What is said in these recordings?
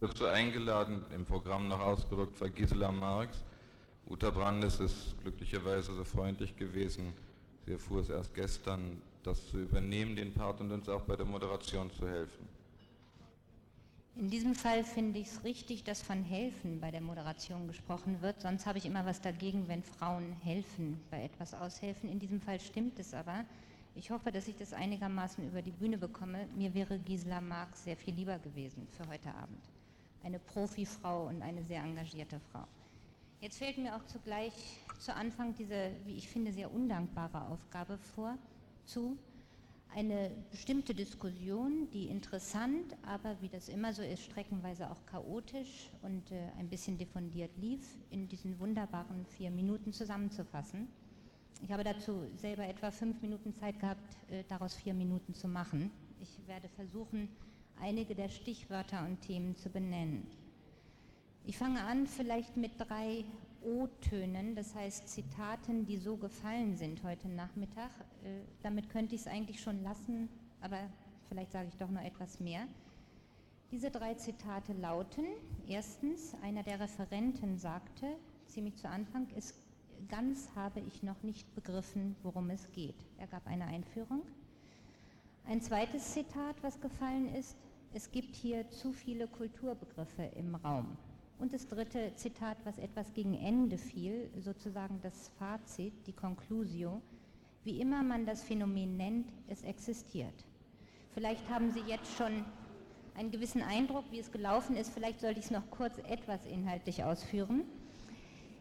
Dazu eingeladen, im Programm noch ausgedrückt war Gisela Marx. Uta Brandes ist glücklicherweise so freundlich gewesen. Sie erfuhr es erst gestern, das zu übernehmen, den Part und uns auch bei der Moderation zu helfen. In diesem Fall finde ich es richtig, dass von helfen bei der Moderation gesprochen wird. Sonst habe ich immer was dagegen, wenn Frauen helfen, bei etwas aushelfen. In diesem Fall stimmt es aber. Ich hoffe, dass ich das einigermaßen über die Bühne bekomme. Mir wäre Gisela Marx sehr viel lieber gewesen für heute Abend eine Profifrau und eine sehr engagierte Frau. Jetzt fällt mir auch zugleich zu Anfang diese, wie ich finde, sehr undankbare Aufgabe vor, zu, eine bestimmte Diskussion, die interessant, aber wie das immer so ist, streckenweise auch chaotisch und äh, ein bisschen diffundiert lief, in diesen wunderbaren vier Minuten zusammenzufassen. Ich habe dazu selber etwa fünf Minuten Zeit gehabt, äh, daraus vier Minuten zu machen. Ich werde versuchen, einige der Stichwörter und Themen zu benennen. Ich fange an vielleicht mit drei O-Tönen, das heißt Zitaten, die so gefallen sind heute Nachmittag. Äh, damit könnte ich es eigentlich schon lassen, aber vielleicht sage ich doch noch etwas mehr. Diese drei Zitate lauten, erstens, einer der Referenten sagte, ziemlich zu Anfang, es, ganz habe ich noch nicht begriffen, worum es geht. Er gab eine Einführung. Ein zweites Zitat, was gefallen ist, es gibt hier zu viele Kulturbegriffe im Raum. Und das dritte Zitat, was etwas gegen Ende fiel, sozusagen das Fazit, die Conclusio, wie immer man das Phänomen nennt, es existiert. Vielleicht haben Sie jetzt schon einen gewissen Eindruck, wie es gelaufen ist. Vielleicht sollte ich es noch kurz etwas inhaltlich ausführen.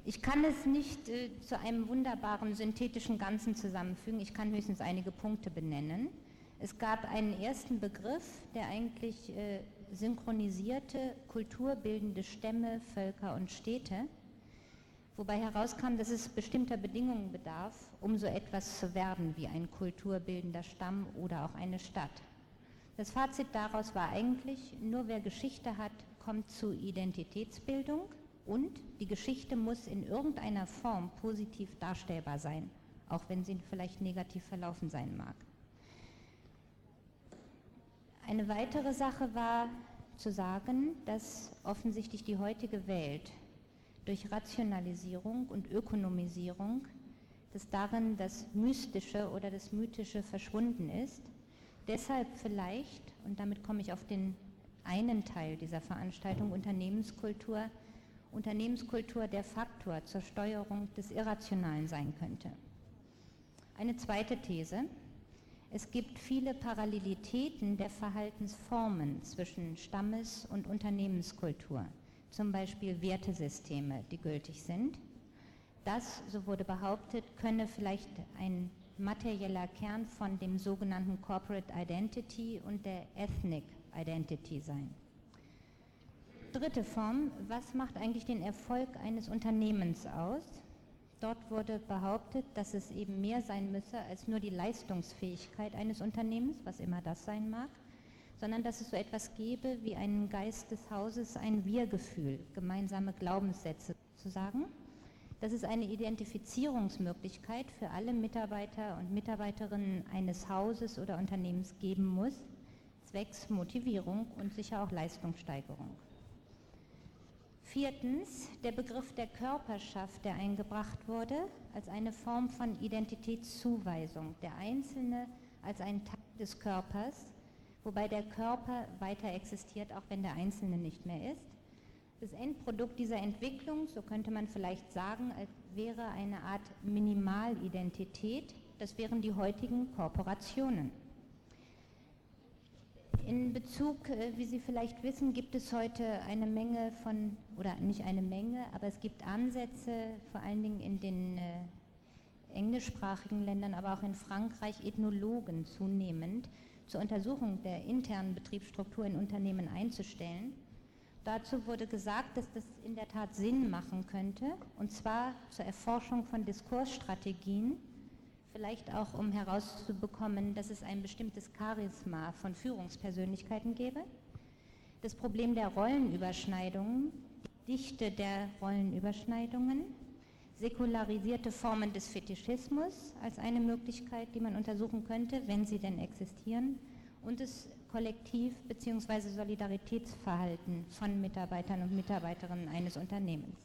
Ich kann es nicht äh, zu einem wunderbaren synthetischen Ganzen zusammenfügen. Ich kann höchstens einige Punkte benennen. Es gab einen ersten Begriff, der eigentlich äh, synchronisierte kulturbildende Stämme, Völker und Städte, wobei herauskam, dass es bestimmter Bedingungen bedarf, um so etwas zu werden wie ein kulturbildender Stamm oder auch eine Stadt. Das Fazit daraus war eigentlich, nur wer Geschichte hat, kommt zu Identitätsbildung und die Geschichte muss in irgendeiner Form positiv darstellbar sein, auch wenn sie vielleicht negativ verlaufen sein mag. Eine weitere Sache war zu sagen, dass offensichtlich die heutige Welt durch Rationalisierung und Ökonomisierung, dass darin das Mystische oder das Mythische verschwunden ist. Deshalb vielleicht, und damit komme ich auf den einen Teil dieser Veranstaltung, Unternehmenskultur, Unternehmenskultur der Faktor zur Steuerung des Irrationalen sein könnte. Eine zweite These, es gibt viele Parallelitäten der Verhaltensformen zwischen Stammes- und Unternehmenskultur, zum Beispiel Wertesysteme, die gültig sind. Das, so wurde behauptet, könne vielleicht ein materieller Kern von dem sogenannten Corporate Identity und der Ethnic Identity sein. Dritte Form, was macht eigentlich den Erfolg eines Unternehmens aus? Dort wurde behauptet, dass es eben mehr sein müsse als nur die Leistungsfähigkeit eines Unternehmens, was immer das sein mag, sondern dass es so etwas gäbe wie einen Geist des Hauses, ein Wir-Gefühl, gemeinsame Glaubenssätze zu sagen. Dass es eine Identifizierungsmöglichkeit für alle Mitarbeiter und Mitarbeiterinnen eines Hauses oder Unternehmens geben muss, zwecks Motivierung und sicher auch Leistungssteigerung. Viertens, der Begriff der Körperschaft, der eingebracht wurde, als eine Form von Identitätszuweisung. Der Einzelne als ein Teil des Körpers, wobei der Körper weiter existiert, auch wenn der Einzelne nicht mehr ist. Das Endprodukt dieser Entwicklung, so könnte man vielleicht sagen, wäre eine Art Minimalidentität. Das wären die heutigen Korporationen. In Bezug, äh, wie Sie vielleicht wissen, gibt es heute eine Menge von, oder nicht eine Menge, aber es gibt Ansätze, vor allen Dingen in den äh, englischsprachigen Ländern, aber auch in Frankreich, Ethnologen zunehmend zur Untersuchung der internen Betriebsstruktur in Unternehmen einzustellen. Dazu wurde gesagt, dass das in der Tat Sinn machen könnte, und zwar zur Erforschung von Diskursstrategien, vielleicht auch um herauszubekommen, dass es ein bestimmtes Charisma von Führungspersönlichkeiten gäbe. Das Problem der Rollenüberschneidungen, Dichte der Rollenüberschneidungen, säkularisierte Formen des Fetischismus als eine Möglichkeit, die man untersuchen könnte, wenn sie denn existieren, und das Kollektiv- bzw. Solidaritätsverhalten von Mitarbeitern und Mitarbeiterinnen eines Unternehmens.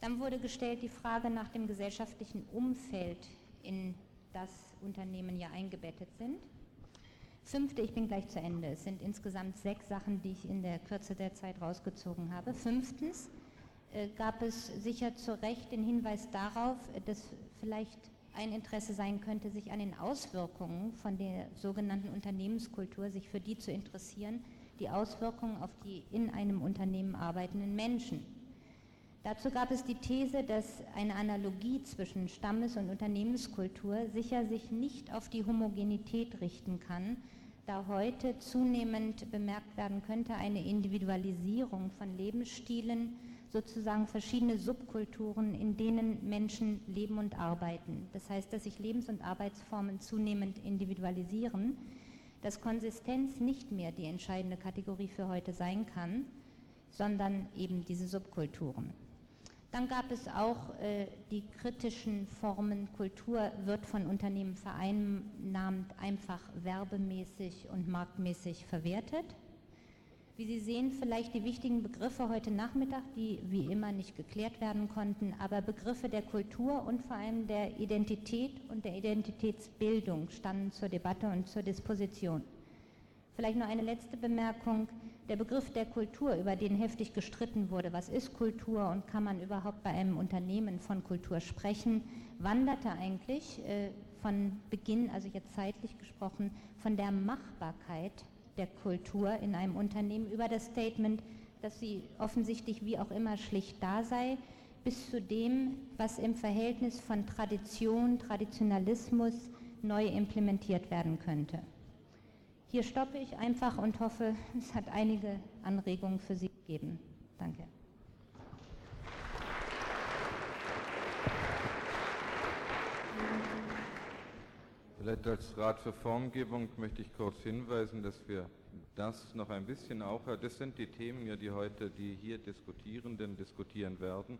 Dann wurde gestellt die Frage nach dem gesellschaftlichen Umfeld, in das Unternehmen ja eingebettet sind. Fünfte, ich bin gleich zu Ende. Es sind insgesamt sechs Sachen, die ich in der Kürze der Zeit rausgezogen habe. Fünftens äh, gab es sicher zu Recht den Hinweis darauf, dass vielleicht ein Interesse sein könnte, sich an den Auswirkungen von der sogenannten Unternehmenskultur, sich für die zu interessieren, die Auswirkungen auf die in einem Unternehmen arbeitenden Menschen. Dazu gab es die These, dass eine Analogie zwischen Stammes- und Unternehmenskultur sicher sich nicht auf die Homogenität richten kann, da heute zunehmend bemerkt werden könnte eine Individualisierung von Lebensstilen, sozusagen verschiedene Subkulturen, in denen Menschen leben und arbeiten. Das heißt, dass sich Lebens- und Arbeitsformen zunehmend individualisieren, dass Konsistenz nicht mehr die entscheidende Kategorie für heute sein kann, sondern eben diese Subkulturen. Dann gab es auch äh, die kritischen Formen, Kultur wird von Unternehmen vereinnahmt, einfach werbemäßig und marktmäßig verwertet. Wie Sie sehen, vielleicht die wichtigen Begriffe heute Nachmittag, die wie immer nicht geklärt werden konnten, aber Begriffe der Kultur und vor allem der Identität und der Identitätsbildung standen zur Debatte und zur Disposition. Vielleicht noch eine letzte Bemerkung. Der Begriff der Kultur, über den heftig gestritten wurde, was ist Kultur und kann man überhaupt bei einem Unternehmen von Kultur sprechen, wanderte eigentlich äh, von Beginn, also jetzt zeitlich gesprochen, von der Machbarkeit der Kultur in einem Unternehmen über das Statement, dass sie offensichtlich wie auch immer schlicht da sei, bis zu dem, was im Verhältnis von Tradition, Traditionalismus neu implementiert werden könnte. Hier stoppe ich einfach und hoffe, es hat einige Anregungen für Sie gegeben. Danke. Vielleicht als Rat für Formgebung möchte ich kurz hinweisen, dass wir das noch ein bisschen auch, das sind die Themen, ja, die heute die hier Diskutierenden diskutieren werden,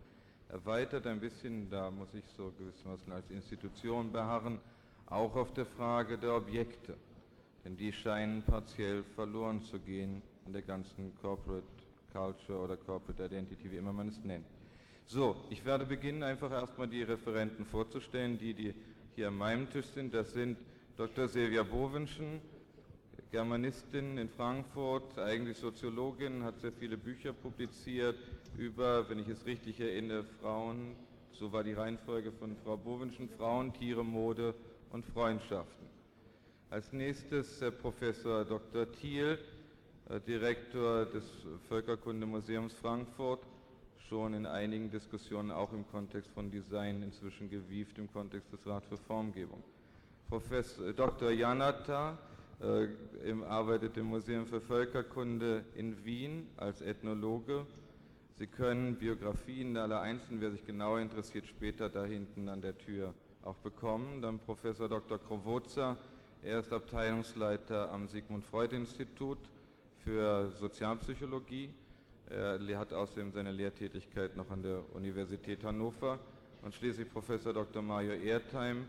erweitert ein bisschen, da muss ich so gewissermaßen als Institution beharren, auch auf der Frage der Objekte. Denn die scheinen partiell verloren zu gehen in der ganzen Corporate Culture oder Corporate Identity, wie immer man es nennt. So, ich werde beginnen, einfach erstmal die Referenten vorzustellen, die, die hier an meinem Tisch sind. Das sind Dr. Silvia Bowenschen, Germanistin in Frankfurt, eigentlich Soziologin, hat sehr viele Bücher publiziert über, wenn ich es richtig erinnere, Frauen, so war die Reihenfolge von Frau Bowenschen, Frauen, Tiere, Mode und Freundschaften. Als nächstes Herr Professor Dr. Thiel, äh, Direktor des Völkerkundemuseums Frankfurt, schon in einigen Diskussionen auch im Kontext von Design inzwischen gewieft, im Kontext des Rat für Formgebung. Professor äh, Dr. Janata äh, arbeitet im Museum für Völkerkunde in Wien als Ethnologe. Sie können Biografien aller Einzelnen, wer sich genauer interessiert, später da hinten an der Tür auch bekommen. Dann Professor Dr. Krowoza, er ist Abteilungsleiter am Sigmund Freud Institut für Sozialpsychologie er hat außerdem seine Lehrtätigkeit noch an der Universität Hannover und schließlich Professor Dr. Mario Erdheim,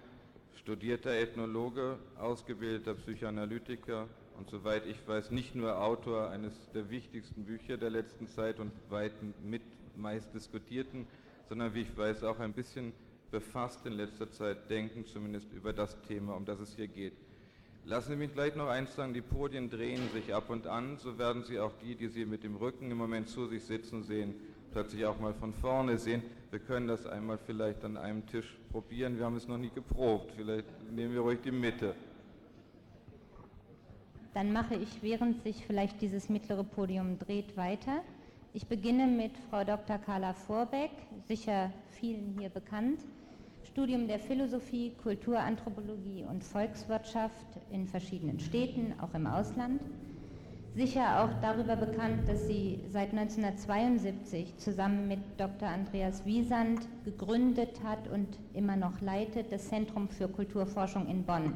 studierter Ethnologe, ausgebildeter Psychoanalytiker und soweit ich weiß nicht nur Autor eines der wichtigsten Bücher der letzten Zeit und weit mit meist diskutierten, sondern wie ich weiß auch ein bisschen befasst in letzter Zeit denken zumindest über das Thema, um das es hier geht. Lassen Sie mich gleich noch eins sagen, die Podien drehen sich ab und an, so werden Sie auch die, die Sie mit dem Rücken im Moment zu sich sitzen sehen, plötzlich auch mal von vorne sehen. Wir können das einmal vielleicht an einem Tisch probieren, wir haben es noch nie geprobt, vielleicht nehmen wir ruhig die Mitte. Dann mache ich, während sich vielleicht dieses mittlere Podium dreht, weiter. Ich beginne mit Frau Dr. Carla Vorbeck, sicher vielen hier bekannt. Studium der Philosophie, Kulturanthropologie und Volkswirtschaft in verschiedenen Städten, auch im Ausland. Sicher auch darüber bekannt, dass sie seit 1972 zusammen mit Dr. Andreas Wiesand gegründet hat und immer noch leitet das Zentrum für Kulturforschung in Bonn.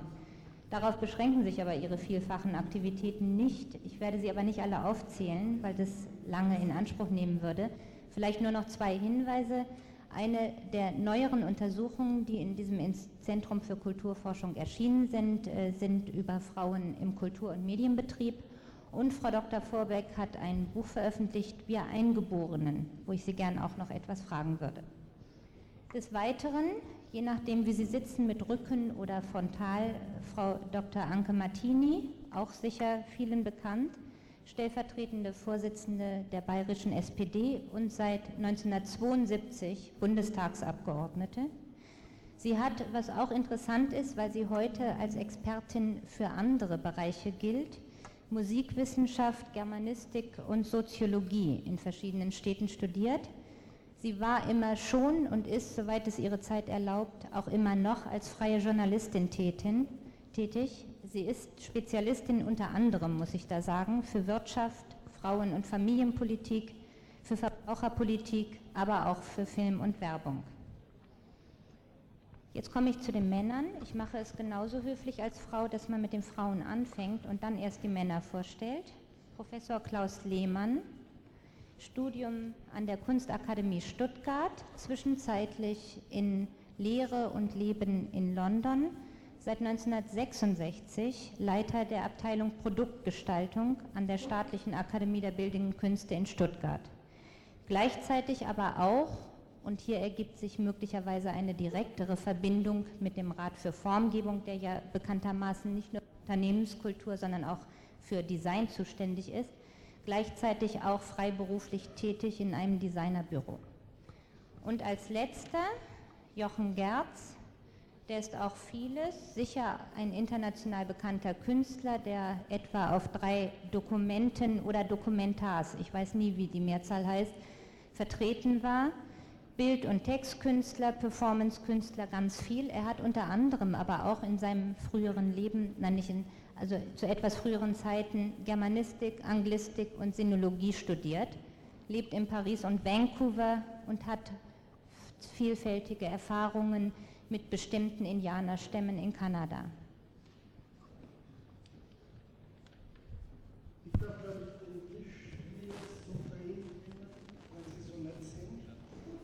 Darauf beschränken sich aber ihre vielfachen Aktivitäten nicht. Ich werde sie aber nicht alle aufzählen, weil das lange in Anspruch nehmen würde. Vielleicht nur noch zwei Hinweise. Eine der neueren Untersuchungen, die in diesem Zentrum für Kulturforschung erschienen sind, äh, sind über Frauen im Kultur- und Medienbetrieb. Und Frau Dr. Vorbeck hat ein Buch veröffentlicht, Wir Eingeborenen, wo ich Sie gern auch noch etwas fragen würde. Des Weiteren, je nachdem wie Sie sitzen, mit Rücken oder frontal, Frau Dr. Anke Martini, auch sicher vielen bekannt, stellvertretende Vorsitzende der bayerischen SPD und seit 1972 Bundestagsabgeordnete. Sie hat, was auch interessant ist, weil sie heute als Expertin für andere Bereiche gilt, Musikwissenschaft, Germanistik und Soziologie in verschiedenen Städten studiert. Sie war immer schon und ist, soweit es ihre Zeit erlaubt, auch immer noch als freie Journalistin tätig. Sie ist Spezialistin unter anderem, muss ich da sagen, für Wirtschaft, Frauen- und Familienpolitik, für Verbraucherpolitik, aber auch für Film und Werbung. Jetzt komme ich zu den Männern. Ich mache es genauso höflich als Frau, dass man mit den Frauen anfängt und dann erst die Männer vorstellt. Professor Klaus Lehmann, Studium an der Kunstakademie Stuttgart, zwischenzeitlich in Lehre und Leben in London, seit 1966 Leiter der Abteilung Produktgestaltung an der Staatlichen Akademie der Bildenden Künste in Stuttgart. Gleichzeitig aber auch, und hier ergibt sich möglicherweise eine direktere Verbindung mit dem Rat für Formgebung, der ja bekanntermaßen nicht nur Unternehmenskultur, sondern auch für Design zuständig ist, gleichzeitig auch freiberuflich tätig in einem Designerbüro. Und als letzter Jochen Gerz, der ist auch vieles, sicher ein international bekannter Künstler, der etwa auf drei Dokumenten oder Dokumentars, ich weiß nie, wie die Mehrzahl heißt, vertreten war. Bild- und Textkünstler, Performancekünstler, ganz viel. Er hat unter anderem aber auch in seinem früheren Leben, nein, nicht in, also zu etwas früheren Zeiten, Germanistik, Anglistik und Sinologie studiert, lebt in Paris und Vancouver und hat vielfältige Erfahrungen mit bestimmten Indianerstämmen in Kanada. Ich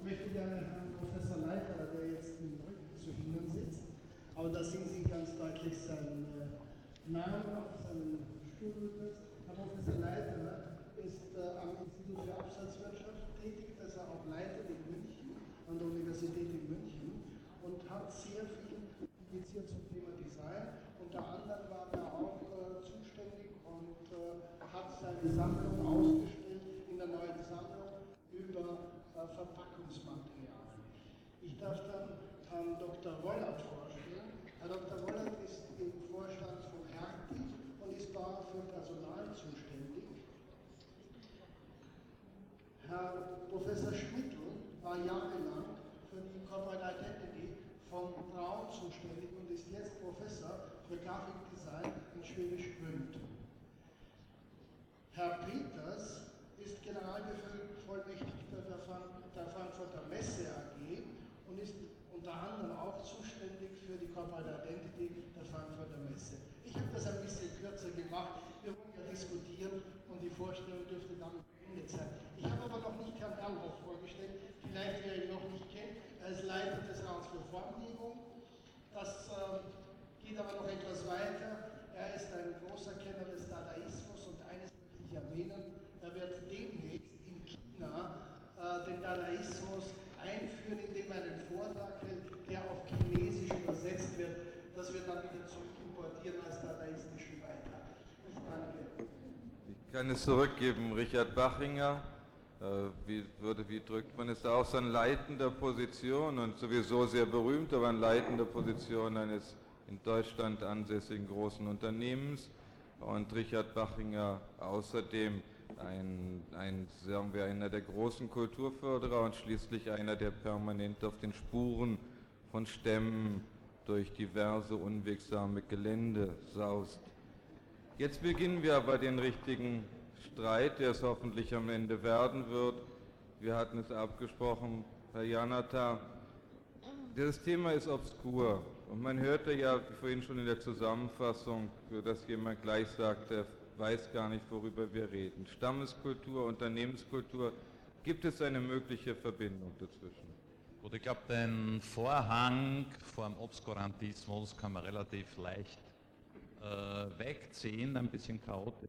möchte gerne Herrn Professor Leiter, der jetzt zu Ihnen sitzt, aber da sehen Sie ganz deutlich seinen äh, auf seinem Stuhl. Herr Professor Leiter ist äh, am Institut für Absatzwirtschaft tätig, das er auch leitet in München, an der Universität in München und hat sehr viel publiziert zum Thema Design. Unter anderem war er auch äh, zuständig und äh, hat seine Sammlung ausgestellt in der neuen Sammlung über äh, Verpackungsmaterialien. Ich darf dann Herrn Dr. Wollert vorstellen. Herr Dr. Wollert ist im Vorstand von Hertie und ist da für Personal zuständig. Herr Professor Schmittel war jahrelang für die Corporate Identity von Braun zuständig und ist jetzt Professor für Grafikdesign in Schwäbisch Gmünd. Herr Peters ist Generalbevollmächtigter der, Frankfurter Messe AG und ist unter anderem auch zuständig für die Corporate Identity der Frankfurter Messe. Ich habe das ein bisschen kürzer gemacht. Wir wollen ja diskutieren und die Vorstellung dürfte damit beendet sein. Ich habe aber noch nicht Herrn Erlhoff vorgestellt, vielleicht wer ihn noch nicht kennt. Er ist Leiter des Rats für Formgebung. Das äh, geht aber noch etwas weiter. Er ist ein großer Kenner des Dadaismus und eines möchte ich erwähnen, er wird demnächst in China äh, den Dadaismus einführen, indem er einen Vortrag hält, der auf Chinesisch übersetzt wird, dass wir dann wieder zurück importieren als dadaistischen Beitrag. Ich danke. Ich kann es zurückgeben, Richard Bachinger äh, wie, würde, wie drückt man es aus, an leitender Position und sowieso sehr berühmt, aber an leitender Position eines in Deutschland ansässigen großen Unternehmens und Richard Bachinger außerdem ein, ein, sagen wir, einer der großen Kulturförderer und schließlich einer, der permanent auf den Spuren von Stämmen durch diverse unwegsame Gelände saust. Jetzt beginnen wir aber den richtigen Streit, der es hoffentlich am Ende werden wird. Wir hatten es abgesprochen, Herr Janata. Das Thema ist obskur und man hörte ja vorhin schon in der Zusammenfassung, dass jemand gleich sagte, er weiß gar nicht, worüber wir reden. Stammeskultur, Unternehmenskultur, gibt es eine mögliche Verbindung dazwischen? Gut, ich glaube, den Vorhang vom Obskurantismus kann man relativ leicht äh, wegziehen, ein bisschen chaotisch.